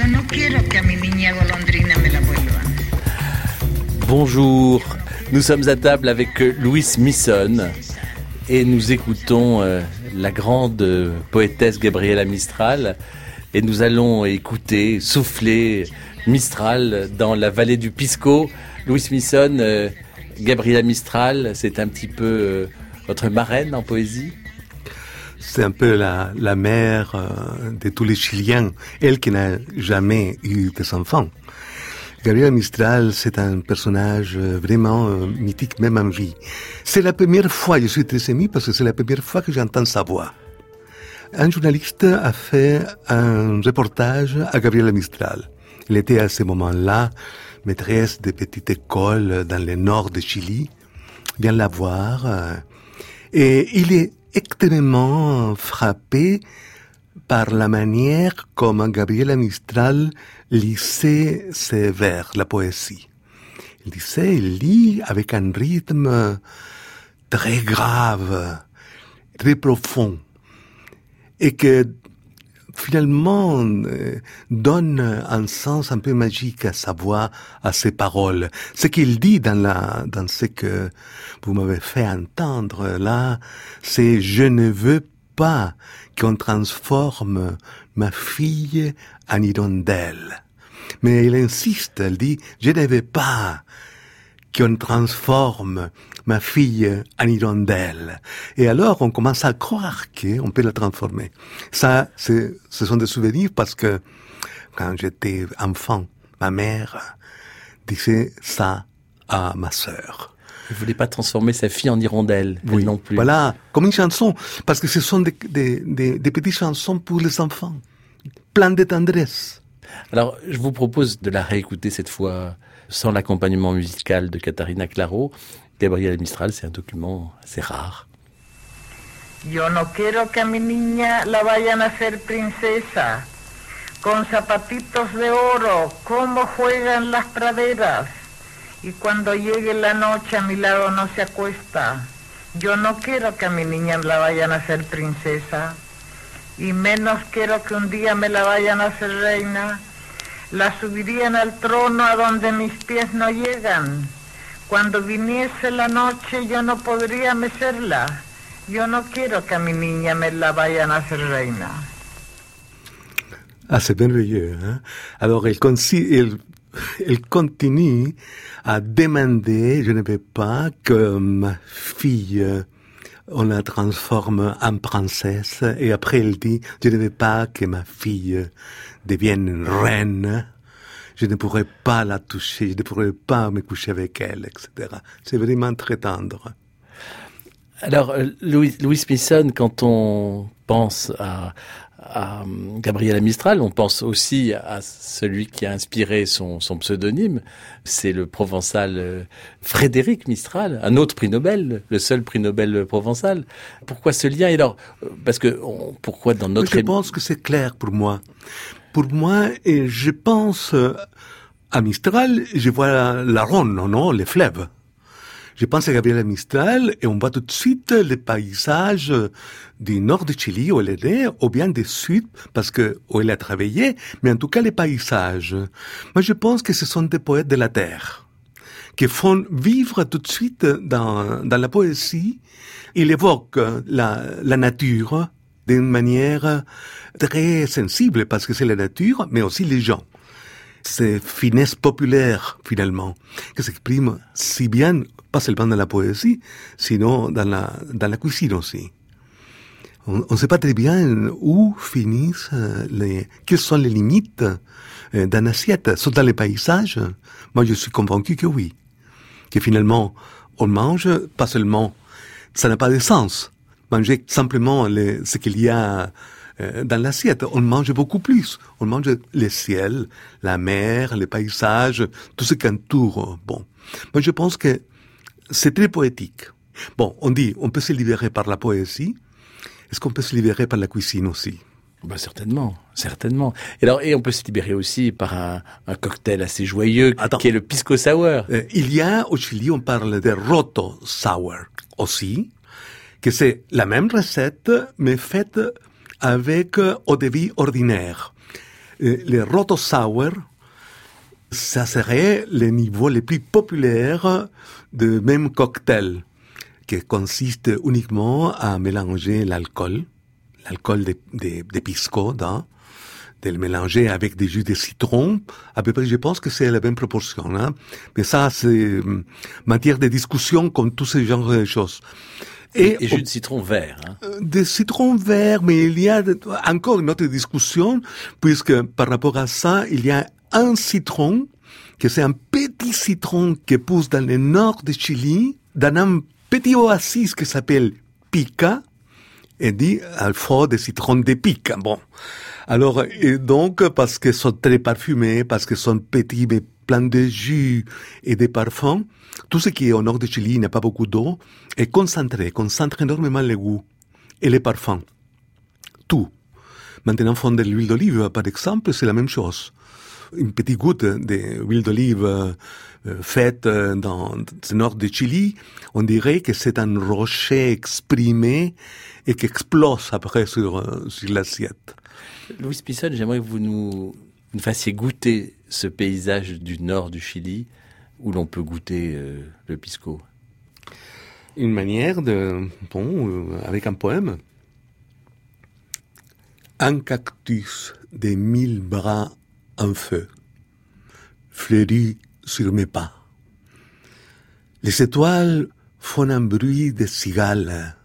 Que niña golondrina me la. Bonjour, nous sommes à table avec euh, Louis Misson et nous écoutons euh, la grande euh, poétesse Gabriela Mistral et nous allons écouter, souffler Mistral dans la vallée du Pisco. Louis Misson, Gabriela Mistral, c'est un petit peu votre marraine en poésie? C'est un peu la, la mère euh, de tous les Chiliens, elle qui n'a jamais eu des enfants. Gabriela Mistral, c'est un personnage euh, vraiment euh, mythique, même en vie. C'est la première fois, je suis très ému parce que c'est la première fois que j'entends sa voix. Un journaliste a fait un reportage à Gabriela Mistral. Elle était à ce moment-là maîtresse de petite école dans le nord de Chili. Vient la voir. et il est extrêmement frappé par la manière comme Gabriela Mistral lisait ses vers, la poésie. Il disait, il lit avec un rythme très grave, très profond, et que finalement euh, donne un sens un peu magique à sa voix, à ses paroles. Ce qu'il dit dans ce que vous m'avez fait entendre là, c'est je ne veux pas qu'on transforme ma fille en hirondelle. Mais elle insiste, elle dit, je ne veux pas qu'on transforme ma fille en hirondelle. Et alors, on commence à croire qu'on peut la transformer. Ça, ce sont des souvenirs parce que quand j'étais enfant, ma mère disait ça à ma sœur. Il voulait pas transformer sa fille en hirondelle, elle Oui, non plus. Voilà, comme une chanson, parce que ce sont des, des, des, des petites chansons pour les enfants, plein de tendresse. Alors, je vous propose de la réécouter cette fois sans l'accompagnement musical de Katharina Claro. Gabriela Mistral, c'est un document assez rare. Yo no quiero que a mi niña la vayan a hacer princesa. Con zapatitos de oro, cómo juegan las praderas. Y cuando llegue la noche a mi lado no se acuesta. Yo no quiero que a mi niña la vayan a hacer princesa. Y menos quiero que un día me la vayan a hacer reina. La subirían al trono a donde mis pies no llegan. Cuando viniese la noche yo no podría mecerla. Yo no quiero que a mi niña me la vayan a hacer reina. Ah, c'est merveilleux. Hein? Alors, elle, consi- elle, elle continue à demander, je ne veux pas que ma fille, on la transforme en princesse. Et après, elle dit, je ne veux pas que ma fille devienne reine. Je ne pourrais pas la toucher, je ne pourrais pas me coucher avec elle, etc. C'est vraiment très tendre. Alors, euh, Louis, Louis Smithson, quand on pense à, à Gabriela Mistral, on pense aussi à celui qui a inspiré son, son pseudonyme. C'est le provençal euh, Frédéric Mistral, un autre prix Nobel, le seul prix Nobel provençal. Pourquoi ce lien? Et alors, euh, parce que on- pourquoi dans notre Je pense que c'est clair pour moi. Pour moi, et je pense euh, à Mistral, je vois la, la Rhône, non, les fleuves. Je pense à Gabriela Mistral et on voit tout de suite les paysages du nord de Chili où elle est née, ou bien du sud, parce que où elle a travaillé, mais en tout cas les paysages. Moi, je pense que ce sont des poètes de la terre qui font vivre tout de suite dans, dans la poésie. Il évoque la, la nature d'une manière très sensible parce que c'est la nature, mais aussi les gens. ces finesses populaires, finalement, qui s'expriment si bien, pas seulement dans la poésie, sinon dans la, dans la cuisine aussi. On ne sait pas très bien où finissent euh, les, quelles sont les limites euh, d'un assiette. Sont dans les paysages? Moi, je suis convaincu que oui. Que finalement, on mange pas seulement, ça n'a pas de sens. Manger simplement les, ce qu'il y a euh, dans l'assiette. On mange beaucoup plus. On mange le ciel, la mer, les paysages, tout ce qui entoure. Bon. Moi, je pense que c'est très poétique. Bon, on dit, on peut se libérer par la poésie. Est-ce qu'on peut se libérer par la cuisine aussi? Bah certainement, certainement. Et alors, et on peut se libérer aussi par un, un cocktail assez joyeux Attends. qui est le pisco sour. Euh, il y a au Chili, on parle de roto sour aussi, que c'est la même recette, mais faite avec euh, eau de vie ordinaire. Euh, le roto sour, ça serait le niveau le plus populaire de même cocktail, qui consiste uniquement à mélanger l'alcool, l'alcool de, de, de pisco, dans, de le mélanger avec des jus de citron. À peu près, je pense que c'est la même proportion. Hein? Mais ça, c'est hum, matière de discussion comme tous ces genres de choses. Et, et jus de citron vert. Hein. de citron vert, mais il y a encore une autre discussion, puisque par rapport à ça, il y a un citron, que c'est un petit citron qui pousse dans le nord de Chili, dans un petit oasis qui s'appelle Pica, et dit al fond de citron de Pica. Bon. Alors, et donc, parce qu'ils sont très parfumés, parce qu'ils sont petits, mais pleins de jus et de parfums, tout ce qui est au nord de Chili, il n'y a pas beaucoup d'eau, est concentré, concentre énormément les goûts et les parfums. Tout. Maintenant, fondre l'huile d'olive, par exemple, c'est la même chose. Une petite goutte d'huile d'olive euh, faite euh, dans le nord de Chili, on dirait que c'est un rocher exprimé et qui explose après sur, euh, sur l'assiette. Louis Pisson, j'aimerais que vous nous, nous fassiez goûter ce paysage du nord du Chili où l'on peut goûter euh, le pisco. Une manière de, bon, euh, avec un poème. Un cactus de mille bras feu fleurit sur mes pas. Les étoiles font un bruit de cigale.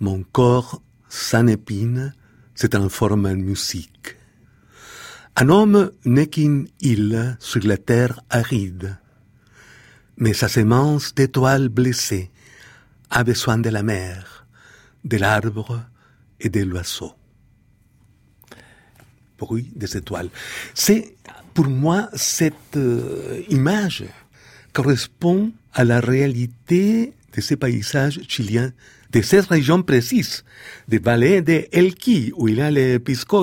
Mon corps sans épine se transforme en musique. Un homme n'est qu'une île sur la terre aride mais sa semence d'étoiles blessées a besoin de la mer, de l'arbre et de l'oiseau. Bruit des étoiles. C'est, pour moi, cette euh, image correspond à la réalité de ces paysages chiliens, de cette région précise, des vallées de Elqui, où il y a les Pisco,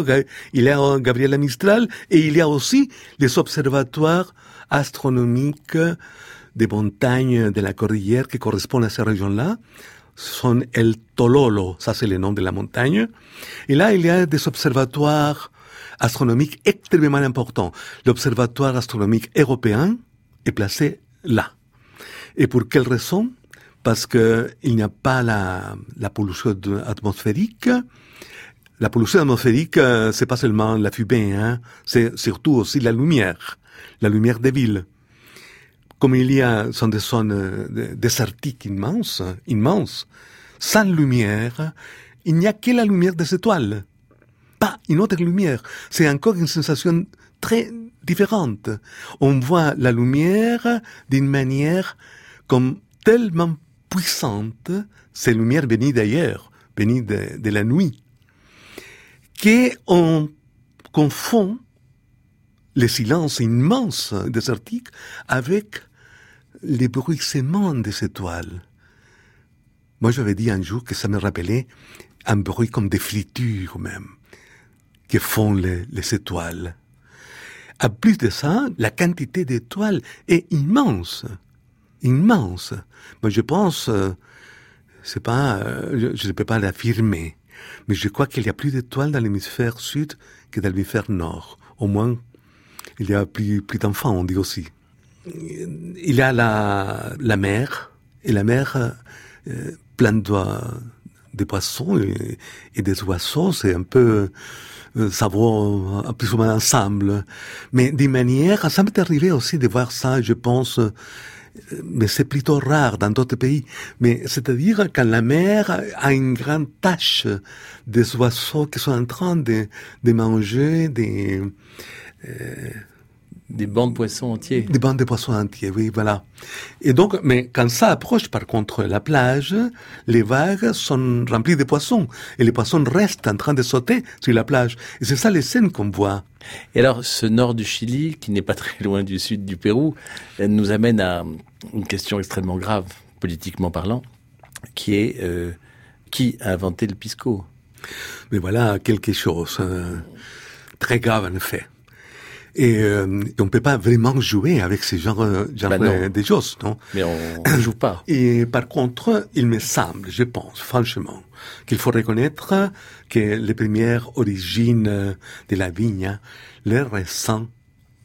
il y a Gabriela Mistral, et il y a aussi les observatoires astronomiques des montagnes de la cordillère qui correspondent à ces régions-là sont El Tololo, ça c'est le nom de la montagne. Et là, il y a des observatoires astronomiques extrêmement importants. L'observatoire astronomique européen est placé là. Et pour quelle raison? Parce que il n'y a pas la, la pollution atmosphérique. La pollution atmosphérique, euh, c'est pas seulement la fumée, hein, c'est surtout aussi la lumière, la lumière des villes comme il y a, sont des zones euh, désertiques immenses, immenses, sans lumière, il n'y a que la lumière des étoiles. Pas une autre lumière. C'est encore une sensation très différente. On voit la lumière d'une manière comme tellement puissante, ces lumières venues d'ailleurs, venues de, la nuit, qu'on confond le silence immense désertique avec les bruissements des étoiles. Moi, j'avais dit un jour que ça me rappelait un bruit comme des fritures même, que font les, les étoiles. À plus de ça, la quantité d'étoiles est immense, immense. Moi, je pense, euh, c'est pas, euh, je- ne peux pas l'affirmer, mais je crois qu'il y a plus d'étoiles dans l'hémisphère sud que dans l'hémisphère nord. Au moins, il y a plus, plus d'enfants, on dit aussi. Il y a la, la mer, et la mer euh, pleine de, de poissons et, et des oiseaux, c'est un peu ça va plus ou moins ensemble. Mais d'une manière, ça m'est arrivé aussi de voir ça, je pense, euh, mais c'est plutôt rare dans d'autres pays. Mais c'est-à-dire quand la mer a une grande tache des oiseaux qui sont en train de, de manger des, euh, des bancs de poissons entiers. Des bancs de poissons entiers, oui, voilà. Et donc, mais quand ça approche, par contre, la plage, les vagues sont remplies de poissons. Et les poissons restent en train de sauter sur la plage. Et c'est ça les scènes qu'on voit. Et alors, ce nord du Chili, qui n'est pas très loin du sud du Pérou, nous amène à une question extrêmement grave, politiquement parlant, qui est euh, qui a inventé le pisco? Mais voilà quelque chose euh, très grave en effet. Et euh, on ne peut pas vraiment jouer avec ce genre, genre Bah de choses, non? Mais on ne joue pas. Et par contre, il me semble, je pense, franchement, qu'il faut reconnaître que les premières origines de la vigne, les raisins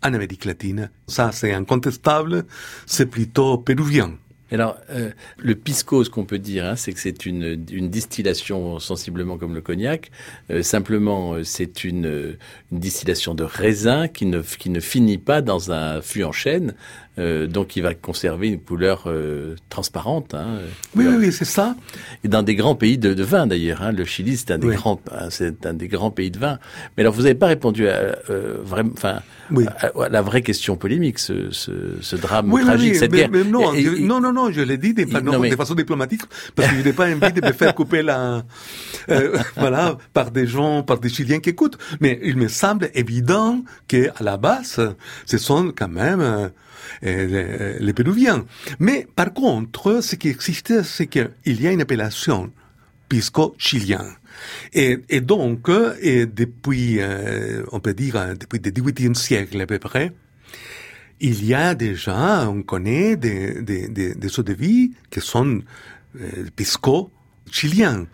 en Amérique latine, ça c'est incontestable, c'est plutôt péruvien. Alors, euh, le pisco, ce qu'on peut dire, hein, c'est que c'est une, distillation sensiblement comme le cognac. Euh, simplement, euh, c'est une, une, distillation de raisin qui ne, qui ne finit pas dans un fût en chêne. Euh, donc, il va conserver une couleur euh, transparente. Hein, oui, oui, oui, c'est ça. Et dans des grands pays de, de vin, d'ailleurs. Hein, le Chili, c'est un des Oui. grands, c'est un des grands pays de vin. Mais alors, vous n'avez pas répondu à, euh, vraiment, enfin, Oui. à, à la vraie question polémique, ce, ce, ce drame Oui, tragique, cette mais, guerre. mais non, Et- je- et- non, non, non, je l'ai dit de, Il- non, non, mais- de façon diplomatique, parce que je n'ai pas envie de me faire couper la, euh, voilà, par des gens, par des Chiliens qui écoutent. Mais il me semble évident que à la base, ce sont quand même euh, les, les Péruviens. Mais par contre, ce qui existe, c'est qu'il y a une appellation pisco chilien. Et, donc, euh, et depuis, euh, on peut dire, euh, depuis le 18e siècle à peu près, il y a déjà, on connaît des, des, des, eaux de vie qui sont euh, pisco chiliens.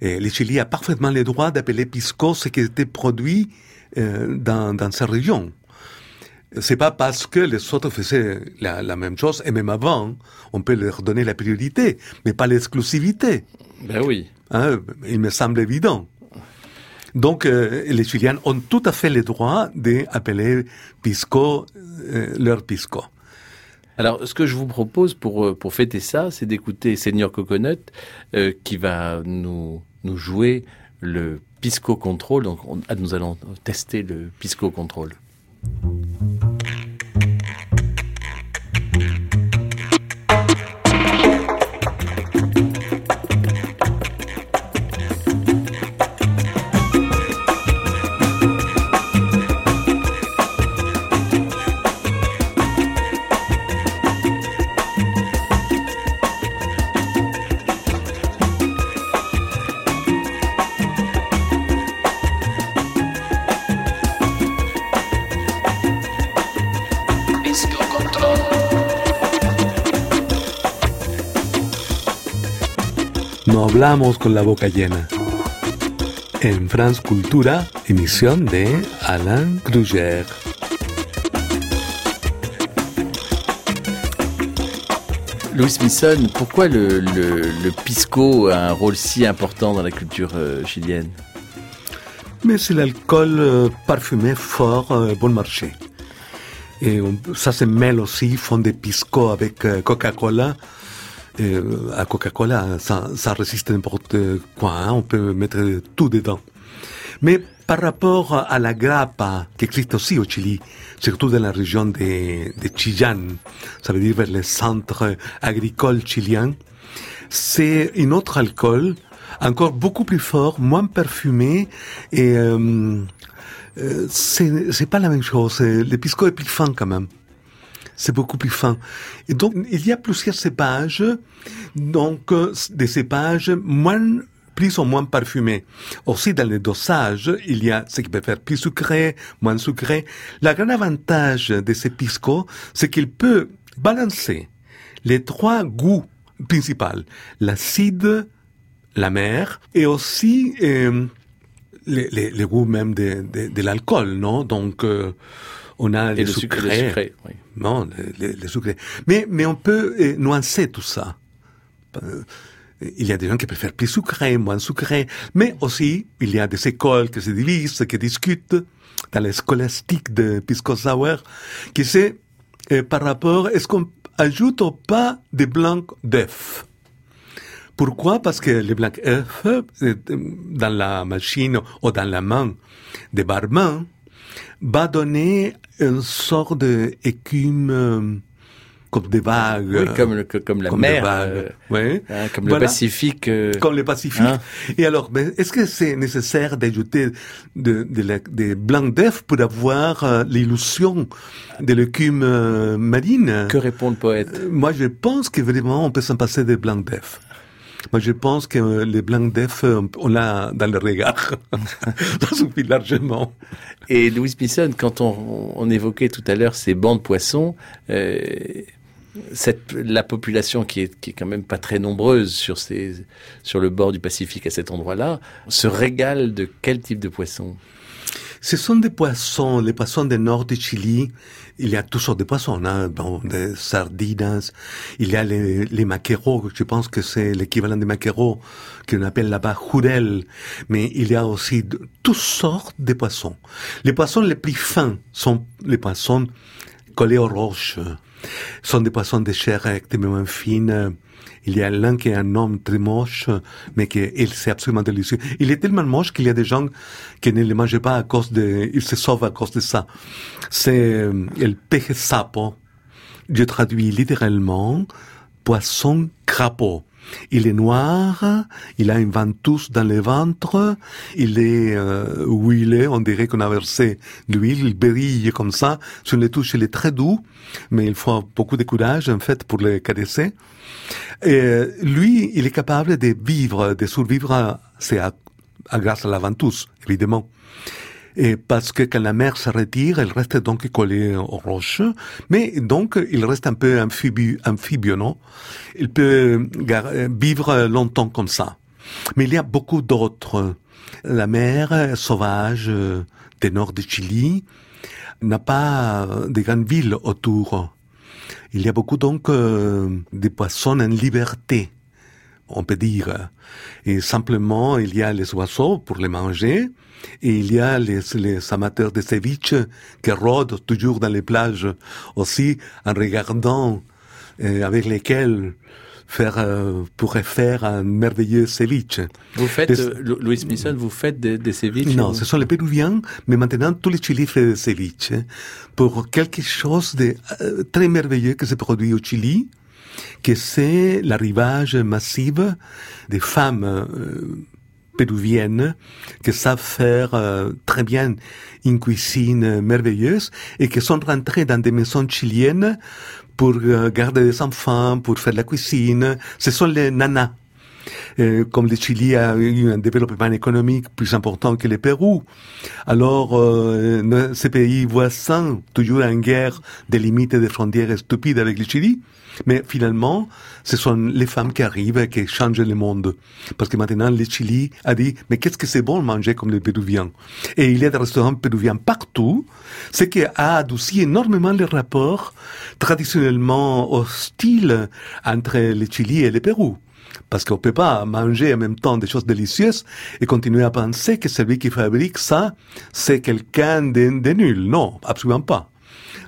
Et le Chili a parfaitement le droit d'appeler pisco ce qui était produit euh, dans, dans sa région. C'est pas parce que les autres faisaient la, la même chose, et même avant, on peut leur donner la priorité, mais pas l'exclusivité. Ben oui. Hein, il me semble évident. Donc, euh, les Chiliens ont tout à fait le droit d'appeler pisco euh, leur pisco. Alors, ce que je vous propose pour, euh, pour fêter ça, c'est d'écouter Senior Coconut euh, qui va nous, nous jouer le Pisco Control. Donc, on- ah, nous allons tester le Pisco Control. Hablamos con la boca llena. En France Cultura, emisión de Alain Kruger. Louis Smithson, pourquoi le, le, le Pisco a un rôle si important dans la culture euh, chilienne? Mais c'est l'alcool euh, parfumé fort euh, bon marché. Et on- ça se mêle aussi, ils font des pisco avec euh, Coca-Cola. Euh, à Coca-Cola, ça, ça résiste n'importe quoi, hein, on peut mettre tout dedans. Mais par rapport à la grappa, qui existe aussi au Chili, surtout dans la région de, de Chillán, ça veut dire vers les centres agricoles chiliens, c'est un autre alcool, encore beaucoup plus fort, moins parfumé, et euh, euh, c'est pas la même chose. Le pisco est plus fin quand même. C'est beaucoup plus fin. Et donc, il y a plusieurs cépages, donc euh, des cépages moins plus ou moins parfumés. Aussi, dans le dosage, il y a ce qui peut faire plus sucré, moins sucré. Le grand avantage de ce pisco, c'est qu'il peut balancer les trois goûts principaux. L'acide, la mer, et aussi euh, les, les, les goûts même de, de, de l'alcool, non? Donc, euh, on a les le le sucré, oui. Non, les, les- sucrés. Mais, mais on peut euh, nuancer tout ça. Euh, Il y a des gens qui préfèrent plus sucré, moins sucré, mais aussi il y a des écoles qui se divisent, qui discutent dans les scolastiques de Pisco Sour, qui c'est euh, par rapport, est-ce qu'on ajoute ou pas des blancs d'œufs? Pourquoi? Parce que les blancs d'œufs, dans la machine ou dans la main des barman, va donner une sorte d'écume euh, comme des vagues. Oui, comme, comme la Comme mer, des vagues, euh, oui. hein, comme Voilà. le Pacifique. euh, comme le Pacifique. Hein? Et alors, ben, est-ce que c'est nécessaire d'ajouter de, de la- des blancs d'œufs pour avoir euh, l'illusion de l'écume euh, marine? Que répond le poète? Euh, Moi, je pense que vraiment, on peut s'en passer des blancs d'œufs. Moi, je pense que les blancs d'œufs, euh, on l'a dans le regard. Ça suffit largement. Et Louis Pisson, quand on, on évoquait tout à l'heure ces bancs de poissons, euh, cette, la population qui est, qui est quand même pas très nombreuse sur, ces, sur le bord du Pacifique à cet endroit-là, se régale de quel type de poisson Ce sont des poissons, les poissons du nord du Chili. Il y a toutes sortes de poissons, hein, bon, des sardines. Il y a les, les maquereaux, je pense que c'est l'équivalent des maquereaux qu'on appelle là-bas jurel. Mais il y a aussi toutes sortes de poissons. Les poissons les plus fins sont les poissons collés aux roches. sont des poissons de chair extrêmement fine. Il y a l'un qui est un homme très moche, mais qui il c'est absolument délicieux. Il est tellement moche qu'il y a des gens qui ne le mangent pas à cause de, ils se sauvent à cause de ça. C'est euh, el peje sapo. Je traduis littéralement poisson crapaud. Il est noir, il a une ventouse dans le ventre, il est euh, on dirait qu'on a versé l'huile, il brille comme ça. Sur les touches, il est très doux, mais il faut beaucoup de courage en fait pour le caresser. Et euh, lui, il est capable de vivre, de survivre, c'est à, à grâce à la ventouse, évidemment. Et parce que quand la mer se retire, elle reste donc collée aux roches, mais donc il reste un peu amphibie, non? Il peut vivre longtemps comme ça. Mais il y a beaucoup d'autres. La mer sauvage euh, du nord de Chili n'a pas de grandes villes autour. Il y a beaucoup donc euh, de poissons en liberté, on peut dire. Et simplement, il y a les oiseaux pour les manger, et il y a les, les amateurs de ceviche qui rôdent toujours dans les plages aussi en regardant euh, avec lesquels faire euh, pourrait faire un merveilleux ceviche. Vous faites, Des- euh, Lou- Louis Smithson, vous faites des, des ceviches Non, ou- ce sont les Péruviens, mais maintenant tous les Chilis font des ceviches hein, pour quelque chose de euh, très merveilleux qui se produit au Chili, que c'est l'arrivage massif des femmes euh, péruviennes qui savent faire euh, très bien une cuisine merveilleuse et qui sont rentrées dans des maisons chiliennes pour euh, garder des enfants, pour faire la cuisine. Ce sont les nanas. Euh, comme le Chili a eu un développement économique plus important que le Pérou, alors ces pays voisins, toujours en guerre des limites et des frontières stupides avec le Chili, mais finalement, ce sont les femmes qui arrivent et qui changent le monde. Parce que maintenant, le Chili a dit, mais qu'est-ce que c'est bon de manger comme les Péruviens? Et il y a des restaurants péruviens partout, ce qui a adouci énormément les rapports traditionnellement hostiles entre le Chili et le Pérou. Parce qu'on peut pas manger en même temps des choses délicieuses et continuer à penser que celui qui fabrique ça, c'est quelqu'un de, de nul. Non, absolument pas.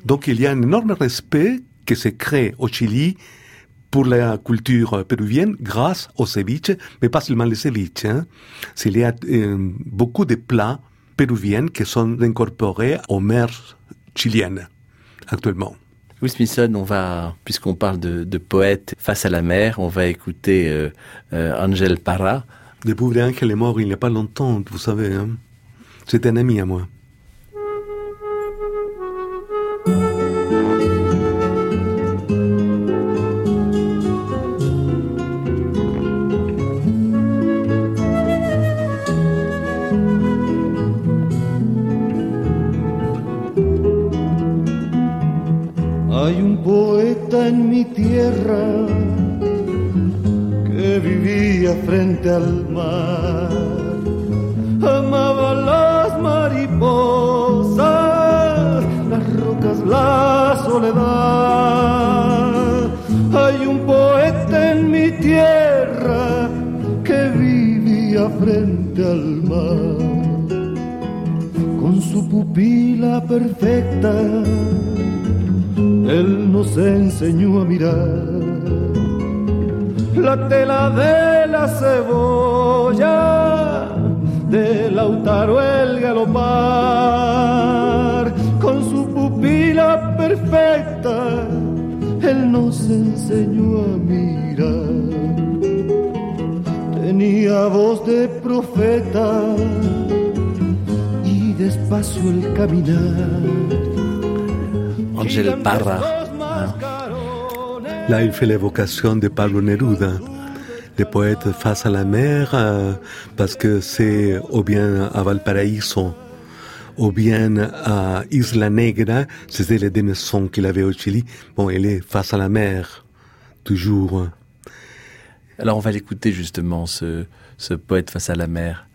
Donc il y a un énorme respect qui se crée au Chili pour la culture péruvienne grâce au ceviche, mais pas seulement le ceviche. Hein. Il y a euh, beaucoup de plats péruviens qui sont incorporés aux mers chiliennes actuellement. Louis Smithson, on va, puisqu'on parle de, de poètes face à la mer, on va écouter euh, euh, Angel Parra. Le pauvre Angel est mort il n'y a pas longtemps, vous savez. Hein. C'est un ami à moi. Hay un poeta en mi tierra que vivía frente al mar. Amaba las mariposas, las rocas, la soledad. Hay un poeta en mi tierra vivía frente al mar, con su pupila perfecta, él nos enseñó a mirar la tela de la cebolla, de Lautaro el galopar, con su pupila perfecta, él nos enseñó a mirar. Tenía voz de profeta y despacio el caminar. Angel Parra. Là, il fait l'évocation de Pablo Neruda, le poète face à la mer, euh, parce que c'est ou bien à Valparaíso, ou bien à Isla Negra, c'était les deux maisons qu'il avait au Chili. Bon, il est face à la mer, toujours. Alors on va l'écouter justement, ce, ce poète face à la mer.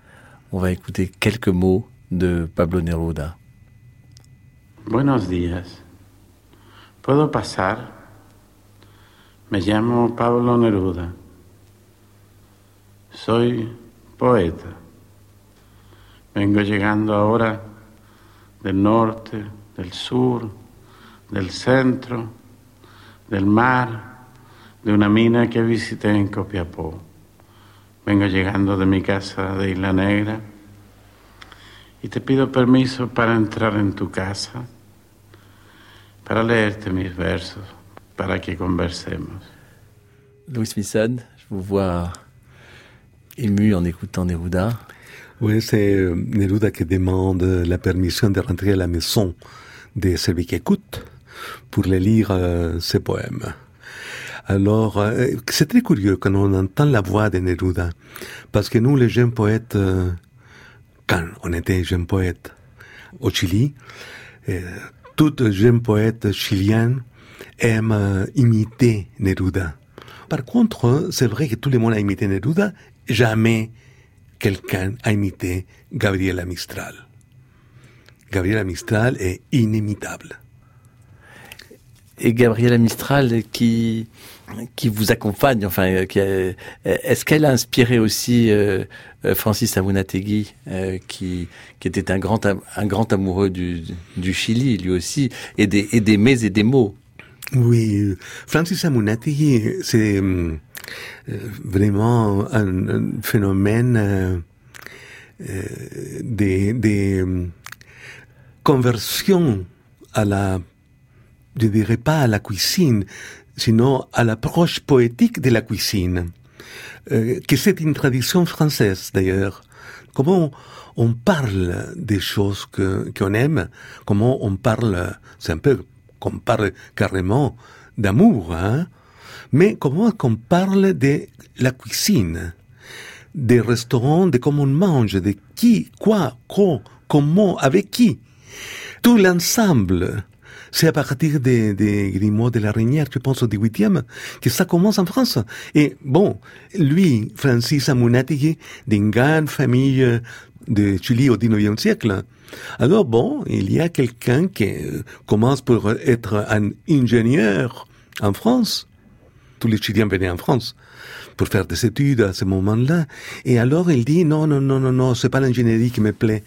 On va écouter quelques mots de Pablo Neruda. Buenos días. ¿Puedo pasar? Me llamo Pablo Neruda. Soy poeta. Vengo llegando ahora del norte, del sur, del centro, del mar, de una mina que visité en Copiapó. Vengo llegando de mi casa de Isla Negra y te pido permiso para entrar en tu casa, para leerte mis versos, para que conversemos. Louis Smithson, je vous vois ému en écoutant Neruda. Oui, c'est euh, Neruda qui demande la permission de rentrer à la maison de celui qui écoute pour les lire euh, ses poèmes. Alors, euh, c'est très curieux quand on entend la voix de Neruda, parce que nous, les jeunes poètes, euh, quand on était jeunes poètes au Chili, euh, tout jeune poète chilien aime euh, imiter Neruda. Par contre, c'est vrai que tout le monde a imité Neruda, jamais quelqu'un a imité Gabriela Mistral. Gabriela Mistral est inimitable. Et Gabriela Mistral qui qui vous accompagne, enfin, euh, est-ce qu'elle a inspiré aussi euh, euh, Francis Amunategui, euh, qui qui était un grand un grand amoureux du du Chili lui aussi, et des et des mets et des mots? Oui, Francis Amunategui, c'est euh, vraiment un, un phénomène euh, des, euh, conversions à la, je dirais pas à la cuisine, sinon à l'approche poétique de la cuisine, euh, que c'est une tradition française d'ailleurs. Comment on parle des choses que qu'on aime, comment on parle, c'est un peu qu'on parle carrément d'amour, hein, mais comment qu'on parle de la cuisine, des restaurants, de comment on mange, de qui, quoi, quand, comment, avec qui? Tout l'ensemble. C'est à partir des, des Grimoires de la Reynière, je pense au 18e, que ça commence en France. Et bon, lui, Francis Amunategui, d'une grande famille euh, de Chili au 19e siècle. Alors bon, il y a quelqu'un qui euh, commence pour être un ingénieur en France. Tous les Chiliens venaient en France pour faire des études à ce moment-là. Et alors il dit non, non, non, non, non, c'est pas l'ingénierie qui me plaît.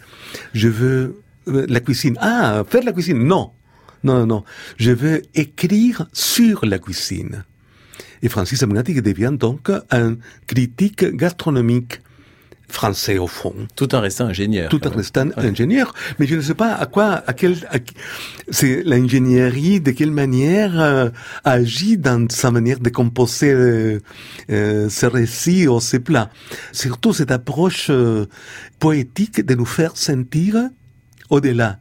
Je veux euh, la cuisine. Ah, faire la cuisine. Non. Non, non, non. Je veux écrire sur la cuisine. Et Francis Amunategui devient donc un critique gastronomique français au fond Tout en restant ingénieur. tout en restant Ouais. ingénieur. Mais je ne sais pas à quoi, à quel, à c'est l'ingénierie, de quelle manière euh, agit dans sa manière de composer euh, euh, ses récits ou ses plats. Surtout cette approche euh, poétique de nous faire sentir au-delà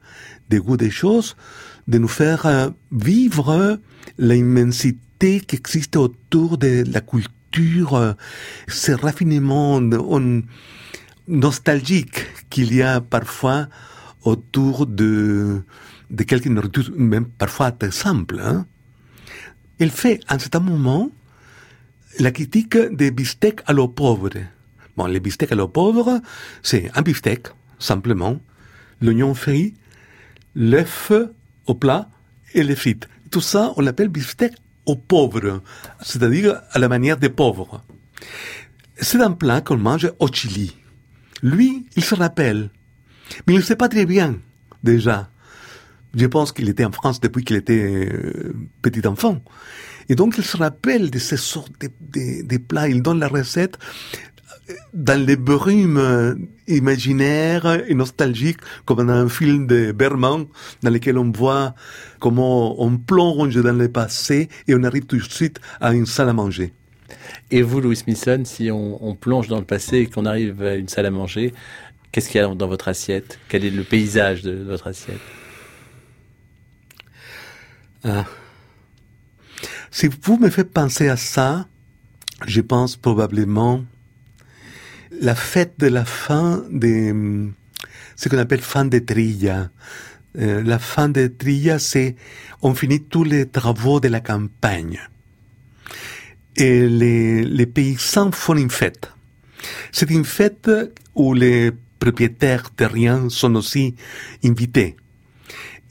des goûts des choses, de nous faire euh, vivre l'immensité qui existe autour de la culture, euh, ces raffinements, on, nostalgique qu'il y a parfois autour de, de quelques nourritures, même parfois très simples. Hein. Il fait à un certain moment la critique des bistecs à l'eau pauvre. Bon, les bistecs à l'eau pauvre, c'est un beefsteak, simplement, l'oignon frit, l'œuf au plat et les frites. Tout ça, on l'appelle beefsteak au pauvre, c'est-à-dire à la manière des pauvres. C'est un plat qu'on mange au Chili. Lui, il se rappelle, mais il ne sait pas très bien déjà. Je pense qu'il était en France depuis qu'il était euh, petit enfant. Et donc, il se rappelle de ces sortes de plats. Il donne la recette dans les brumes imaginaires et nostalgiques, comme dans un film de Berman, dans lequel on voit comment on plonge dans le passé et on arrive tout de suite à une salle à manger. Et vous, Louis Smithson, si on, on plonge dans le passé et qu'on arrive à une salle à manger, qu'est-ce qu'il y a dans votre assiette? Quel est le paysage de votre assiette? Ah. Si vous me faites penser à ça, je pense probablement la fête de la fin de ce qu'on appelle fin de trilla. Euh, la fin de trilla, c'est on finit tous les travaux de la campagne. Et les, paysans font une fête. C'est une fête où les propriétaires terriens sont aussi invités.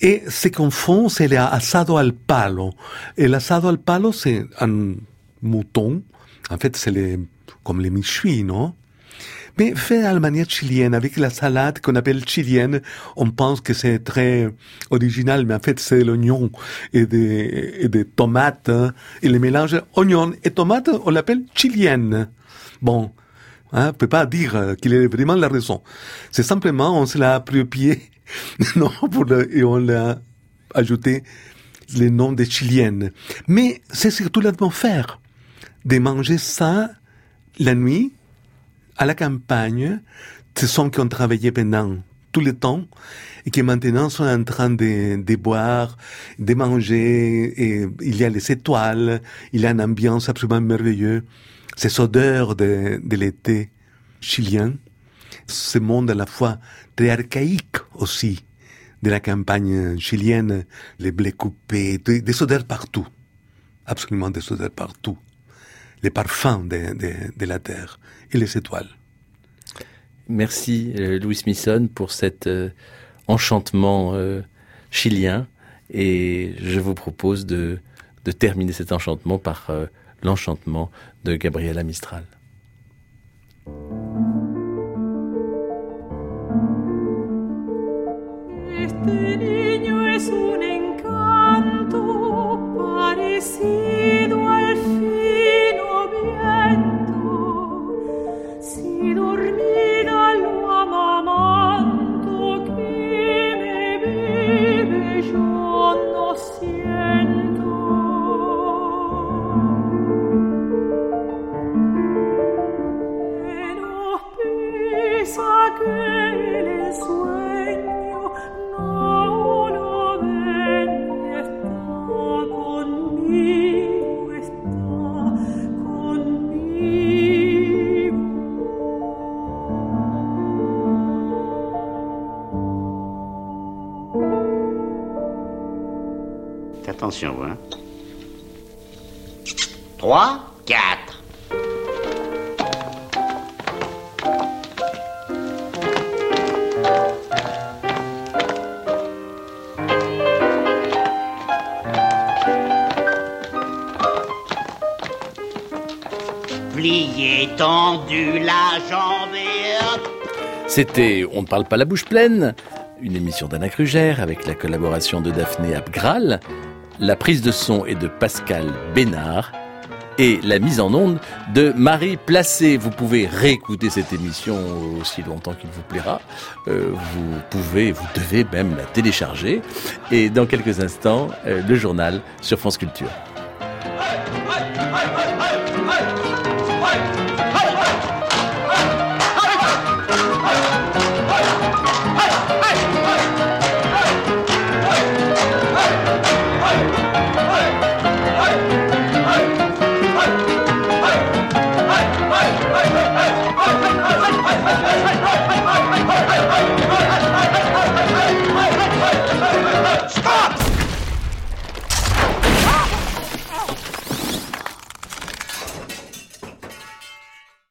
Et ce qu'on fait, c'est l'asado al palo. Et l'asado al palo, c'est un mouton. En fait, c'est comme les michui, non? Mais fait à la manière chilienne, avec la salade qu'on appelle chilienne. On pense que c'est très original, mais en fait c'est l'oignon et des, et des tomates. Hein. et le mélange oignon et tomate, on l'appelle chilienne. Bon, hein, on peut pas dire qu'il ait vraiment la raison. C'est simplement, on se l'a approprié, non, pour le, et on l'a ajouté le nom de chilienne. Mais c'est surtout l'atmosphère de manger ça la nuit, à la campagne, ce sont qui ont travaillé pendant tout le temps et qui maintenant sont en train de, de boire, de manger, et il y a les étoiles, il y a une ambiance absolument merveilleuse, ces odeurs de, de l'été chilien, ce monde à la fois très archaïque aussi de la campagne chilienne, les blés coupés, des odeurs partout, absolument des odeurs partout les parfums de, de, de, la terre et les étoiles. Merci euh, Louis Smithson pour cet euh, enchantement euh, chilien et je vous propose de, de terminer cet enchantement par euh, l'enchantement de Gabriela Mistral. Este niño es un encanto parecido al fino si dormí C'était On ne parle pas la bouche pleine, une émission d'Anna Krugère avec la collaboration de Daphné Abgral, la prise de son est de Pascal Bénard et la mise en onde de Marie Placé. Vous pouvez réécouter cette émission aussi longtemps qu'il vous plaira. Euh, vous pouvez, vous devez même la télécharger. Et dans quelques instants, euh, le journal sur France Culture.